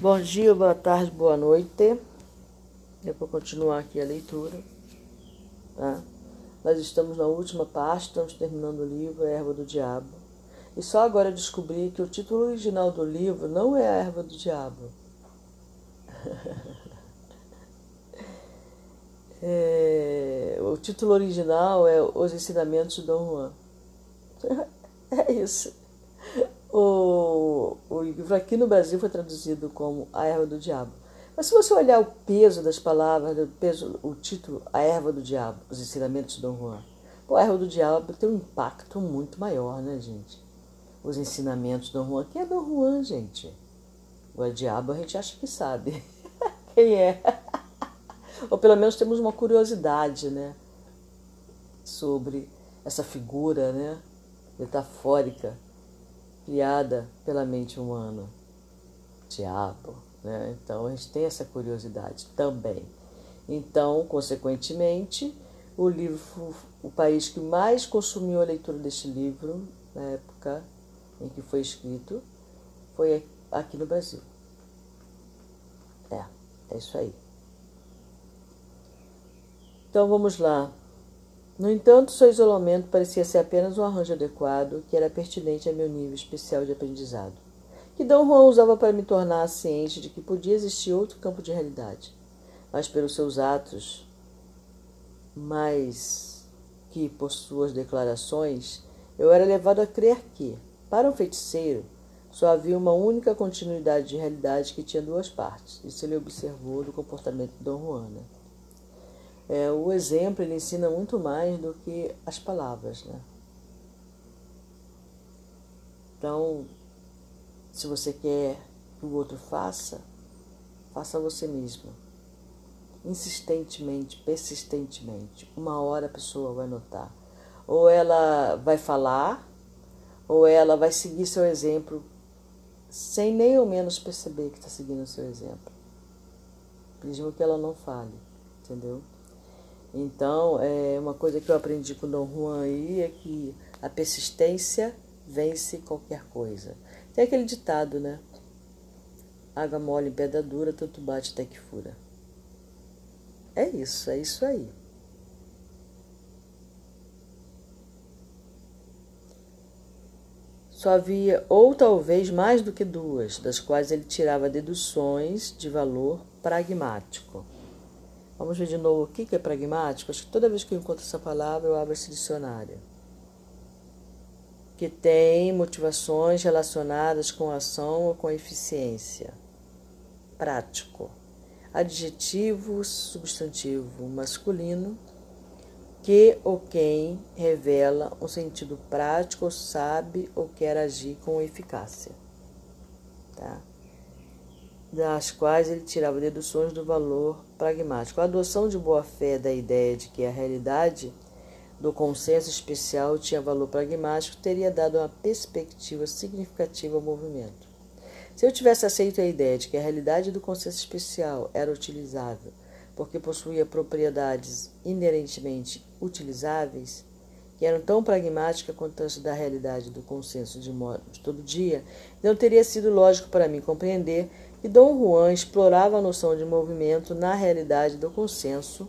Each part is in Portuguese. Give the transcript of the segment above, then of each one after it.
Bom dia, boa tarde, boa noite. Eu vou continuar aqui a leitura. Tá? Nós estamos na última parte, estamos terminando o livro Erva do Diabo. E só agora descobri que o título original do livro não é A Erva do Diabo. é, o título original é Os Ensinamentos de Dom Juan. É isso. O, o livro aqui no Brasil foi traduzido como A Erva do Diabo. Mas se você olhar o peso das palavras, o, peso, o título A Erva do Diabo, os ensinamentos de Dom Juan, a Erva do Diabo tem um impacto muito maior, né, gente? Os ensinamentos de Dom Juan. Quem é Dom Juan, gente? O diabo a gente acha que sabe quem é. Ou pelo menos temos uma curiosidade, né? Sobre essa figura, né? Metafórica criada pela mente humana. Diabo, né? Então a gente tem essa curiosidade também. Então, consequentemente, o livro, o país que mais consumiu a leitura deste livro na época em que foi escrito foi aqui no Brasil. É, é isso aí. Então vamos lá. No entanto, seu isolamento parecia ser apenas um arranjo adequado que era pertinente a meu nível especial de aprendizado, que Dom Juan usava para me tornar ciente de que podia existir outro campo de realidade, mas pelos seus atos, mais que por suas declarações, eu era levado a crer que, para um feiticeiro, só havia uma única continuidade de realidade que tinha duas partes. Isso ele observou do comportamento de Dom Juan. É, o exemplo ele ensina muito mais do que as palavras, né? Então, se você quer que o outro faça, faça você mesmo. Insistentemente, persistentemente. Uma hora a pessoa vai notar. Ou ela vai falar, ou ela vai seguir seu exemplo sem nem ao menos perceber que está seguindo seu exemplo. Mesmo que ela não fale, entendeu? Então, é uma coisa que eu aprendi com Dom Juan aí é que a persistência vence qualquer coisa. Tem aquele ditado, né? Água mole pedra dura, tanto bate até que fura. É isso, é isso aí. Só havia, ou talvez mais do que duas, das quais ele tirava deduções de valor pragmático. Vamos ver de novo o que é pragmático. Acho que toda vez que eu encontro essa palavra, eu abro esse dicionário. Que tem motivações relacionadas com ação ou com eficiência. Prático. Adjetivo substantivo masculino que ou quem revela um sentido prático ou sabe ou quer agir com eficácia. Tá? das quais ele tirava deduções do valor pragmático. A adoção de boa-fé da ideia de que a realidade do consenso especial tinha valor pragmático teria dado uma perspectiva significativa ao movimento. Se eu tivesse aceito a ideia de que a realidade do consenso especial era utilizável porque possuía propriedades inerentemente utilizáveis, que eram tão pragmáticas quanto as da realidade do consenso de modo de todo dia, não teria sido lógico para mim compreender que Dom Juan explorava a noção de movimento na realidade do consenso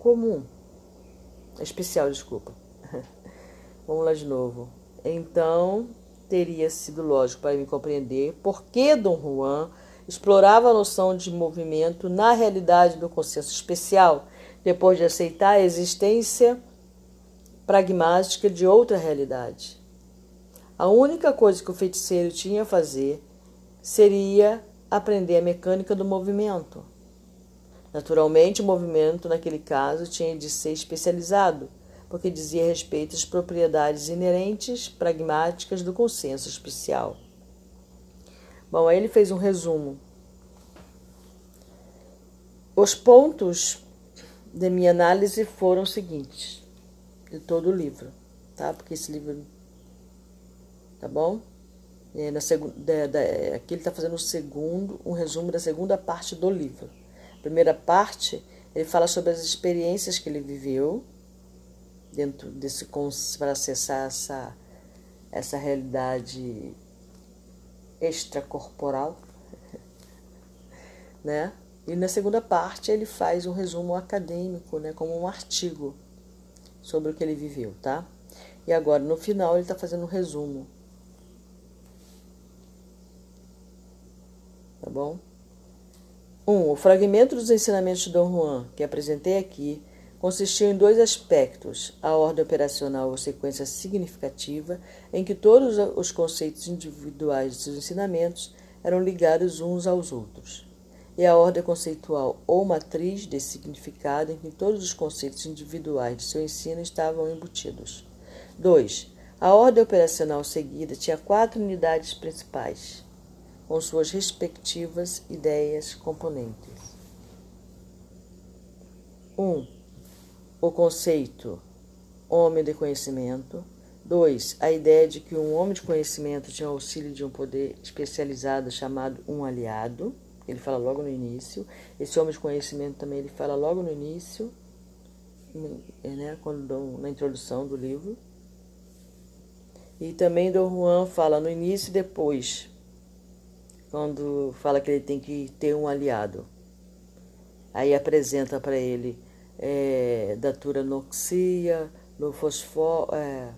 comum. Especial, desculpa. Vamos lá de novo. Então, teria sido lógico para me compreender por que Dom Juan explorava a noção de movimento na realidade do consenso especial, depois de aceitar a existência pragmática de outra realidade. A única coisa que o feiticeiro tinha a fazer seria aprender a mecânica do movimento. Naturalmente, o movimento, naquele caso, tinha de ser especializado, porque dizia respeito às propriedades inerentes, pragmáticas do consenso especial. Bom, aí ele fez um resumo. Os pontos de minha análise foram os seguintes, de todo o livro, tá? Porque esse livro. Tá bom? É, na da, da, aqui ele está fazendo o segundo, um resumo da segunda parte do livro. A primeira parte, ele fala sobre as experiências que ele viveu dentro desse para acessar essa, essa realidade extracorporal. né? E na segunda parte ele faz um resumo acadêmico, né, como um artigo sobre o que ele viveu, tá? E agora no final ele está fazendo um resumo. Tá bom? 1. Um, o fragmento dos ensinamentos de Dom Juan, que apresentei aqui, consistiu em dois aspectos: a ordem operacional ou sequência significativa, em que todos os conceitos individuais seus ensinamentos eram ligados uns aos outros, e a ordem conceitual ou matriz de significado, em que todos os conceitos individuais de seu ensino estavam embutidos. 2. A ordem operacional seguida tinha quatro unidades principais com suas respectivas ideias componentes. 1. Um, o conceito homem de conhecimento. 2. A ideia de que um homem de conhecimento tinha auxílio de um poder especializado chamado um aliado. Ele fala logo no início. Esse homem de conhecimento também ele fala logo no início, né, quando na introdução do livro. E também Dom Juan fala no início e depois, quando fala que ele tem que ter um aliado. Aí apresenta para ele é, datura noxia, no fosfor, é,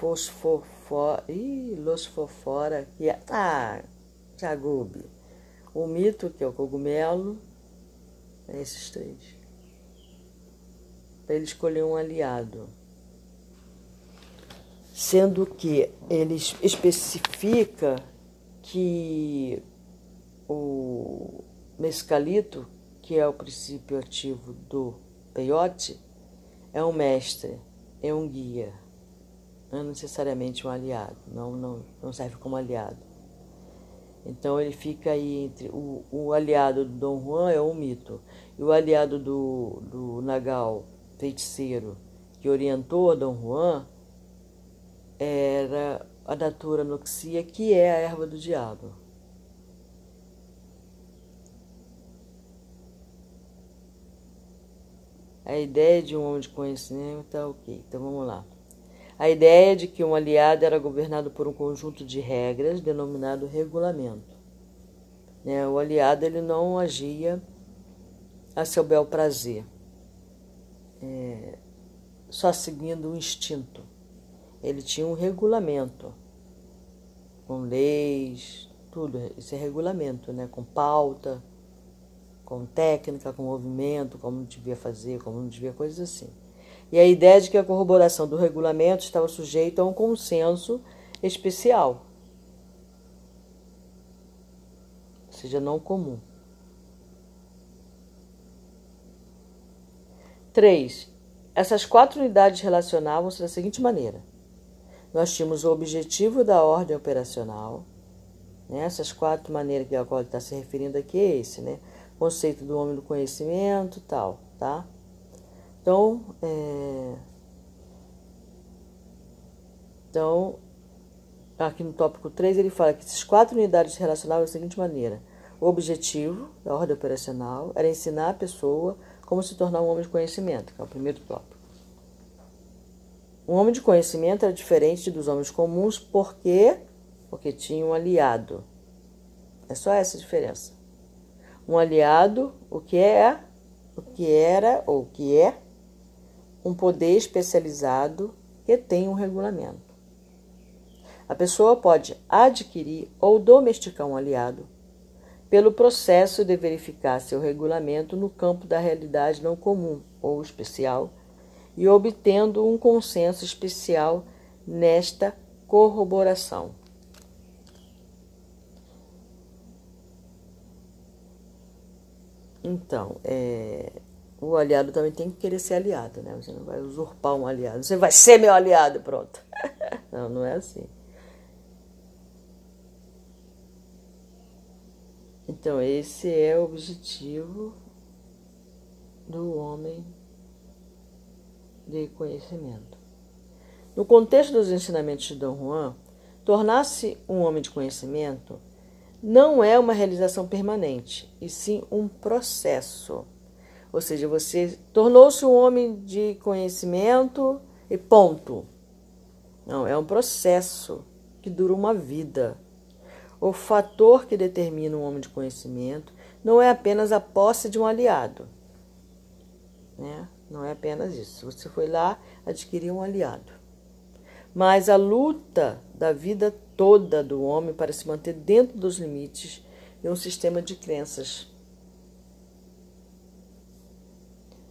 fosfofora, ih, losfofora, que é, ah, jagube. O mito, que é o cogumelo, é esses três. Para ele escolher um aliado. Sendo que ele especifica que o mescalito, que é o princípio ativo do peiote, é um mestre, é um guia, não é necessariamente um aliado, não, não, não serve como aliado. Então ele fica aí entre o, o aliado do Dom Juan é um mito, e o aliado do, do Nagal, feiticeiro, que orientou a Dom Juan, era a datura noxia, que é a erva do diabo. A ideia de um homem de conhecimento tá ok. Então vamos lá. A ideia de que um aliado era governado por um conjunto de regras denominado regulamento. Né? O aliado ele não agia a seu bel prazer, é, só seguindo o instinto. Ele tinha um regulamento com leis, tudo. Isso é regulamento, né? Com pauta, com técnica, com movimento, como devia fazer, como não devia, coisas assim. E a ideia de que a corroboração do regulamento estava sujeita a um consenso especial, ou seja, não comum. 3. Essas quatro unidades relacionavam-se da seguinte maneira: nós tínhamos o objetivo da ordem operacional. Né? Essas quatro maneiras que a qual ele está se referindo aqui é esse, né? Conceito do homem do conhecimento tal, tá? Então, é... então, aqui no tópico 3 ele fala que essas quatro unidades relacionavam da seguinte maneira. O objetivo da ordem operacional era ensinar a pessoa como se tornar um homem de conhecimento, que é o primeiro tópico. Um homem de conhecimento era diferente dos homens comuns porque porque tinha um aliado. É só essa a diferença. Um aliado, o que é, o que era ou o que é um poder especializado que tem um regulamento. A pessoa pode adquirir ou domesticar um aliado pelo processo de verificar seu regulamento no campo da realidade não comum ou especial e obtendo um consenso especial nesta corroboração. Então, é, o aliado também tem que querer ser aliado, né? Você não vai usurpar um aliado, você vai ser meu aliado, pronto. não, não é assim. Então, esse é o objetivo do homem de conhecimento. No contexto dos ensinamentos de Dom Juan, tornar-se um homem de conhecimento não é uma realização permanente, e sim um processo. Ou seja, você tornou-se um homem de conhecimento e ponto. Não, é um processo que dura uma vida. o fator que determina um homem de conhecimento não é apenas a posse de um aliado. Né? Não é apenas isso. Você foi lá adquirir um aliado. Mas a luta da vida toda do homem para se manter dentro dos limites de um sistema de crenças.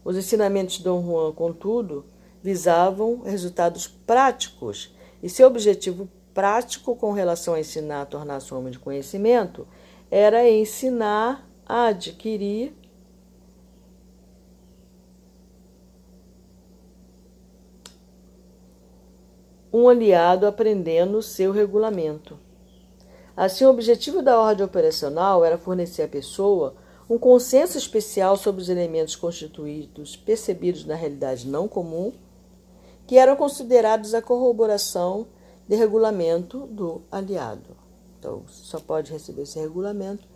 Os ensinamentos de Dom Juan, contudo, visavam resultados práticos e seu objetivo prático com relação a ensinar a tornar-se homem de conhecimento era ensinar a adquirir um aliado aprendendo seu regulamento. Assim, o objetivo da ordem operacional era fornecer à pessoa um consenso especial sobre os elementos constituídos percebidos na realidade não comum, que eram considerados a corroboração de regulamento do aliado. Então, só pode receber esse regulamento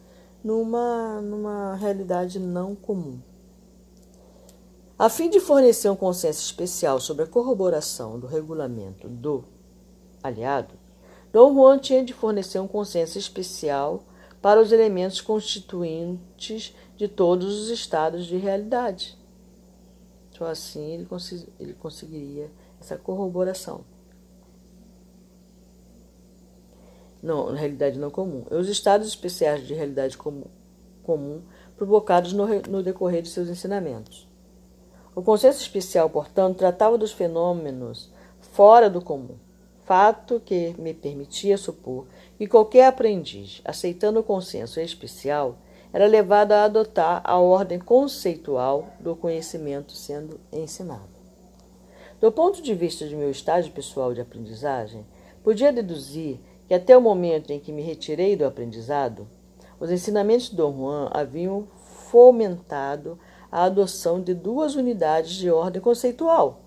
numa, numa realidade não comum. A fim de fornecer um consenso especial sobre a corroboração do regulamento do aliado, Dom Juan tinha de fornecer um consenso especial para os elementos constituintes de todos os estados de realidade. Só assim ele, cons ele conseguiria essa corroboração. Não, na realidade não comum. E os estados especiais de realidade comum, comum provocados no, no decorrer de seus ensinamentos. O consenso especial, portanto, tratava dos fenômenos fora do comum, fato que me permitia supor que qualquer aprendiz, aceitando o consenso especial, era levado a adotar a ordem conceitual do conhecimento sendo ensinado. Do ponto de vista de meu estágio pessoal de aprendizagem, podia deduzir que até o momento em que me retirei do aprendizado, os ensinamentos de Dom Juan haviam fomentado a adoção de duas unidades de ordem conceitual.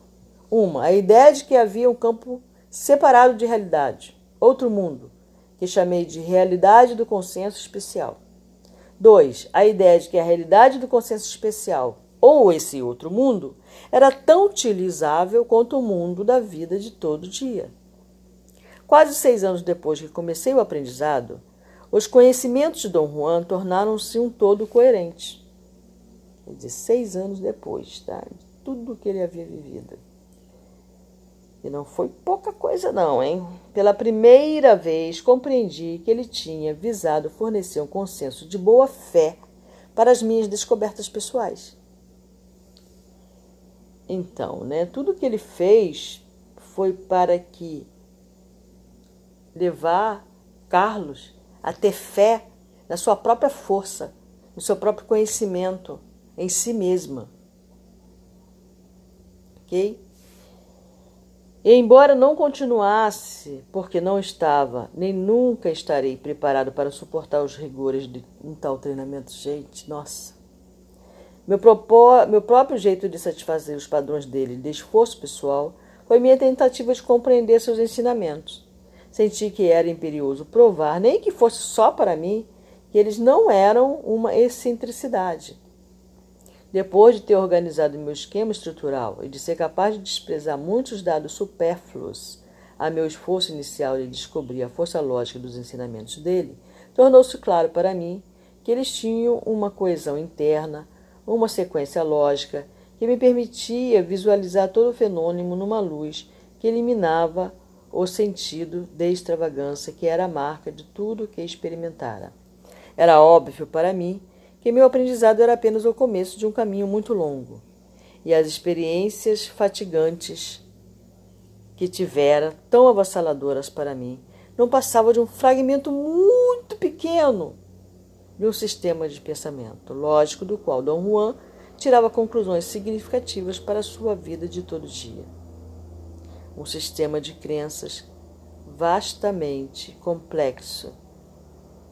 Uma, a ideia de que havia um campo separado de realidade, outro mundo, que chamei de realidade do consenso especial. Dois, a ideia de que a realidade do consenso especial, ou esse outro mundo, era tão utilizável quanto o mundo da vida de todo dia. Quase seis anos depois que comecei o aprendizado, os conhecimentos de Dom Juan tornaram-se um todo coerente quer dizer, seis anos depois tá, de tudo que ele havia vivido. E não foi pouca coisa, não, hein? Pela primeira vez compreendi que ele tinha visado fornecer um consenso de boa fé para as minhas descobertas pessoais. Então, né, tudo que ele fez foi para que levar Carlos a ter fé na sua própria força, no seu próprio conhecimento, em si mesma. Ok? E embora não continuasse, porque não estava, nem nunca estarei preparado para suportar os rigores de um tal treinamento, gente, nossa. Meu, meu próprio jeito de satisfazer os padrões dele de esforço pessoal foi minha tentativa de compreender seus ensinamentos. Senti que era imperioso provar, nem que fosse só para mim, que eles não eram uma excentricidade. Depois de ter organizado meu esquema estrutural e de ser capaz de desprezar muitos dados supérfluos a meu esforço inicial de descobrir a força lógica dos ensinamentos dele, tornou-se claro para mim que eles tinham uma coesão interna, uma sequência lógica que me permitia visualizar todo o fenômeno numa luz que eliminava o sentido de extravagância que era a marca de tudo o que experimentara. Era óbvio para mim que meu aprendizado era apenas o começo de um caminho muito longo, e as experiências fatigantes que tivera, tão avassaladoras para mim, não passavam de um fragmento muito pequeno de um sistema de pensamento lógico do qual Dom Juan tirava conclusões significativas para a sua vida de todo dia. Um sistema de crenças vastamente complexo,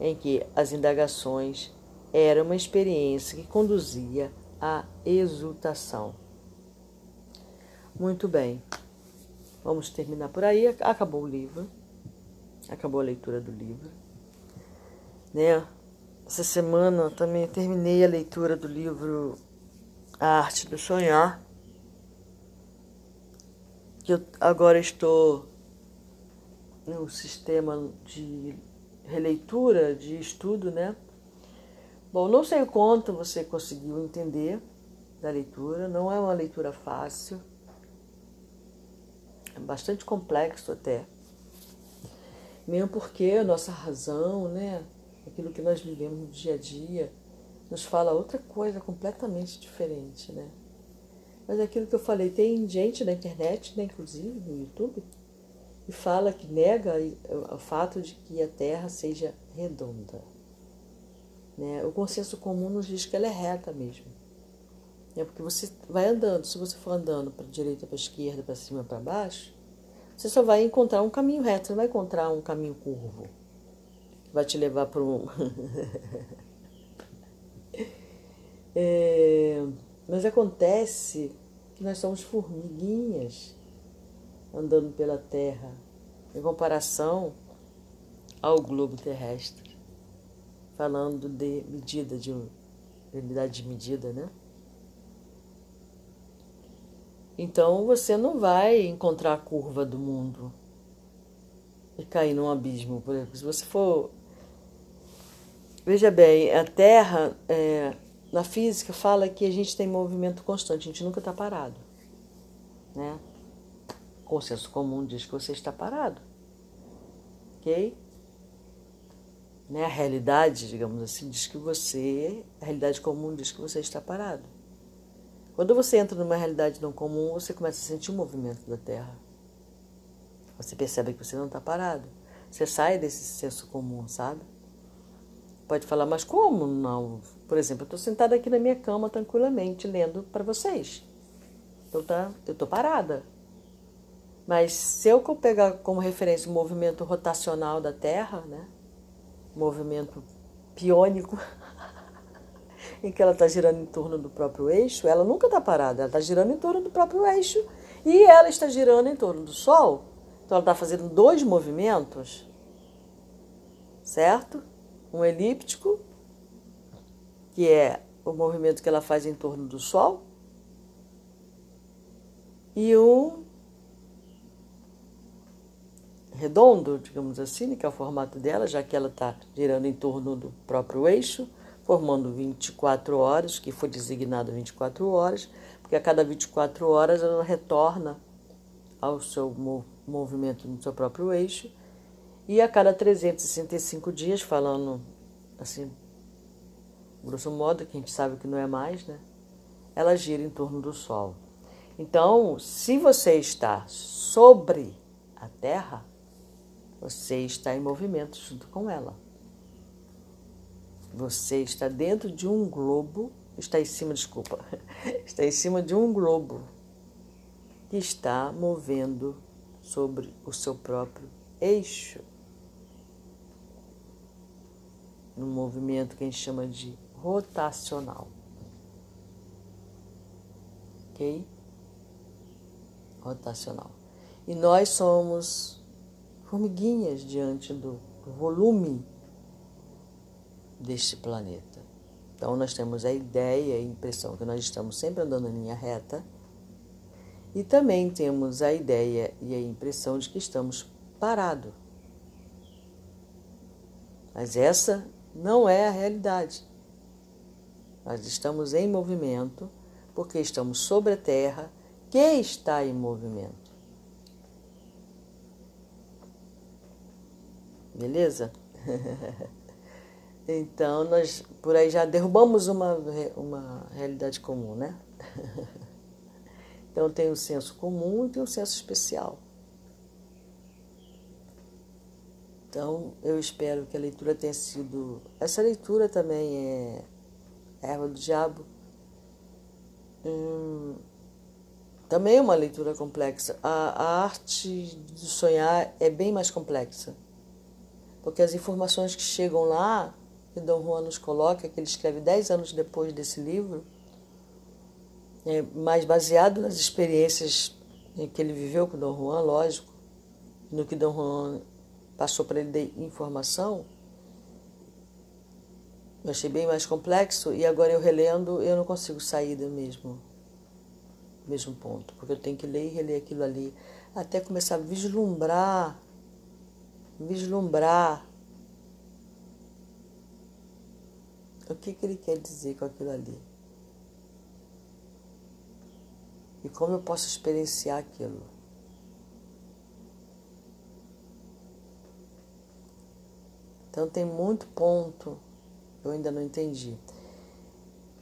em que as indagações era uma experiência que conduzia à exultação. Muito bem, vamos terminar por aí. Acabou o livro, acabou a leitura do livro. Né? Essa semana também terminei a leitura do livro A Arte do Sonhar, que eu agora estou no sistema de releitura, de estudo, né? Bom, não sei o quanto você conseguiu entender da leitura, não é uma leitura fácil, é bastante complexo até. Mesmo porque a nossa razão, né, aquilo que nós vivemos no dia a dia, nos fala outra coisa completamente diferente, né? Mas aquilo que eu falei, tem gente na internet, né, inclusive no YouTube, e fala que nega o fato de que a Terra seja redonda. Né? O consenso comum nos diz que ela é reta mesmo. É porque você vai andando, se você for andando para direita, para esquerda, para cima, para baixo, você só vai encontrar um caminho reto, você não vai encontrar um caminho curvo. Que vai te levar para um. é, mas acontece que nós somos formiguinhas andando pela Terra, em comparação ao globo terrestre, falando de medida, de unidade de medida, né? Então você não vai encontrar a curva do mundo e cair num abismo, por exemplo. Se você for. Veja bem, a Terra, é, na física, fala que a gente tem movimento constante, a gente nunca está parado. Né? O consenso comum diz que você está parado. Ok? Né? A realidade, digamos assim, diz que você. A realidade comum diz que você está parado. Quando você entra numa realidade não comum, você começa a sentir o movimento da Terra. Você percebe que você não está parado. Você sai desse senso comum, sabe? Pode falar, mas como não? Por exemplo, eu estou sentada aqui na minha cama tranquilamente, lendo para vocês. Então tá, eu estou parada. Mas se eu pegar como referência o movimento rotacional da Terra, né? Movimento piônico, em que ela está girando em torno do próprio eixo, ela nunca está parada, ela está girando em torno do próprio eixo e ela está girando em torno do Sol. Então ela está fazendo dois movimentos, certo? Um elíptico, que é o movimento que ela faz em torno do Sol, e um redondo, digamos assim, que é o formato dela, já que ela está girando em torno do próprio eixo formando 24 horas, que foi designado 24 horas, porque a cada 24 horas ela retorna ao seu movimento no seu próprio eixo, e a cada 365 dias, falando assim, grosso modo, que a gente sabe que não é mais, né? Ela gira em torno do Sol. Então, se você está sobre a Terra, você está em movimento junto com ela. Você está dentro de um globo, está em cima, desculpa, está em cima de um globo que está movendo sobre o seu próprio eixo. Num movimento que a gente chama de rotacional. Ok? Rotacional. E nós somos formiguinhas diante do volume deste planeta. Então, nós temos a ideia e a impressão que nós estamos sempre andando em linha reta, e também temos a ideia e a impressão de que estamos parados. Mas essa não é a realidade. Nós estamos em movimento porque estamos sobre a Terra que está em movimento. Beleza? Então, nós por aí já derrubamos uma, uma realidade comum, né? Então, tem o senso comum e tem o senso especial. Então, eu espero que a leitura tenha sido. Essa leitura também é Erva do Diabo. Hum, também é uma leitura complexa. A, a arte de sonhar é bem mais complexa. Porque as informações que chegam lá que Dom Juan nos coloca, que ele escreve dez anos depois desse livro, é, baseado nas experiências que ele viveu com Dom Juan, lógico, no que Dom Juan passou para ele de informação, eu achei bem mais complexo e agora eu relendo eu não consigo sair do mesmo, mesmo ponto, porque eu tenho que ler e reler aquilo ali, até começar a vislumbrar, vislumbrar o que, que ele quer dizer com aquilo ali. E como eu posso experienciar aquilo. Então tem muito ponto eu ainda não entendi.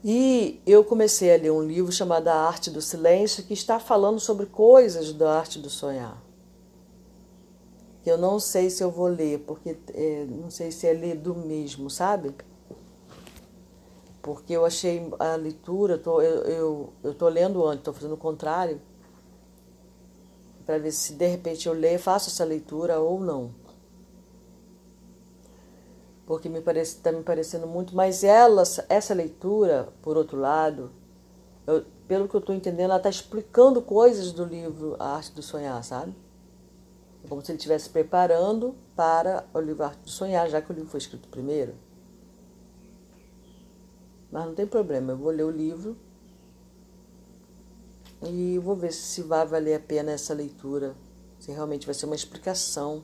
E eu comecei a ler um livro chamado A Arte do Silêncio, que está falando sobre coisas da arte do sonhar. Que eu não sei se eu vou ler, porque é, não sei se é ler do mesmo, sabe? Porque eu achei a leitura, tô, eu, eu, eu lendo antes, estou fazendo o contrário, para ver se de repente eu leio, faço essa leitura ou não porque me parece está me parecendo muito. Mas ela, essa leitura, por outro lado, eu, pelo que eu estou entendendo, ela está explicando coisas do livro A Arte do Sonhar, sabe? É como se ele estivesse preparando para o livro Arte do Sonhar, já que o livro foi escrito primeiro. Mas não tem problema, eu vou ler o livro e vou ver se vai valer a pena essa leitura, se realmente vai ser uma explicação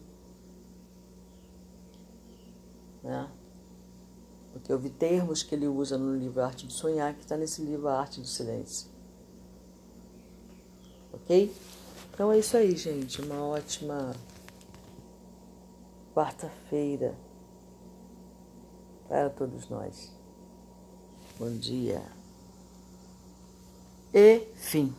né? Porque eu vi termos que ele usa no livro Arte de Sonhar, que está nesse livro Arte do Silêncio. Ok? Então é isso aí, gente. Uma ótima quarta-feira para todos nós. Bom dia. E fim.